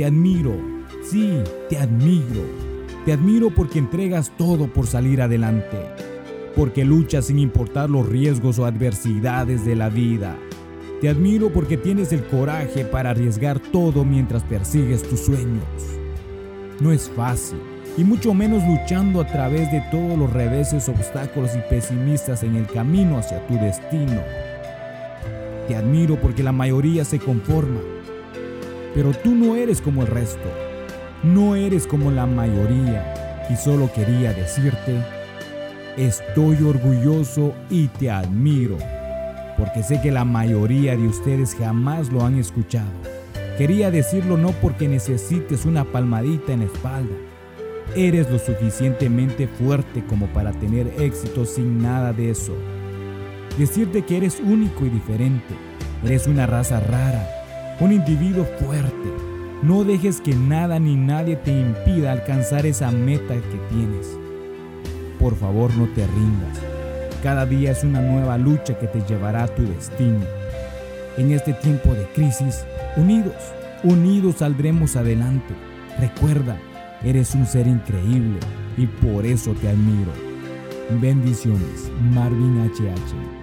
te admiro. Sí, te admiro. Te admiro porque entregas todo por salir adelante. Porque luchas sin importar los riesgos o adversidades de la vida. Te admiro porque tienes el coraje para arriesgar todo mientras persigues tus sueños. No es fácil, y mucho menos luchando a través de todos los reveses, obstáculos y pesimistas en el camino hacia tu destino. Te admiro porque la mayoría se conforma, pero tú no eres como el resto, no eres como la mayoría, y solo quería decirte, estoy orgulloso y te admiro, porque sé que la mayoría de ustedes jamás lo han escuchado. Quería decirlo no porque necesites una palmadita en la espalda, Eres lo suficientemente fuerte como para tener éxito sin nada de eso. Decirte que eres único y diferente. Eres una raza rara, un individuo fuerte. No dejes que nada ni nadie te impida alcanzar esa meta que tienes. Por favor, no te rindas. Cada día es una nueva lucha que te llevará a tu destino. En este tiempo de crisis, unidos, unidos saldremos adelante. Recuerda, Eres un ser increíble y por eso te admiro. Bendiciones, Marvin HH.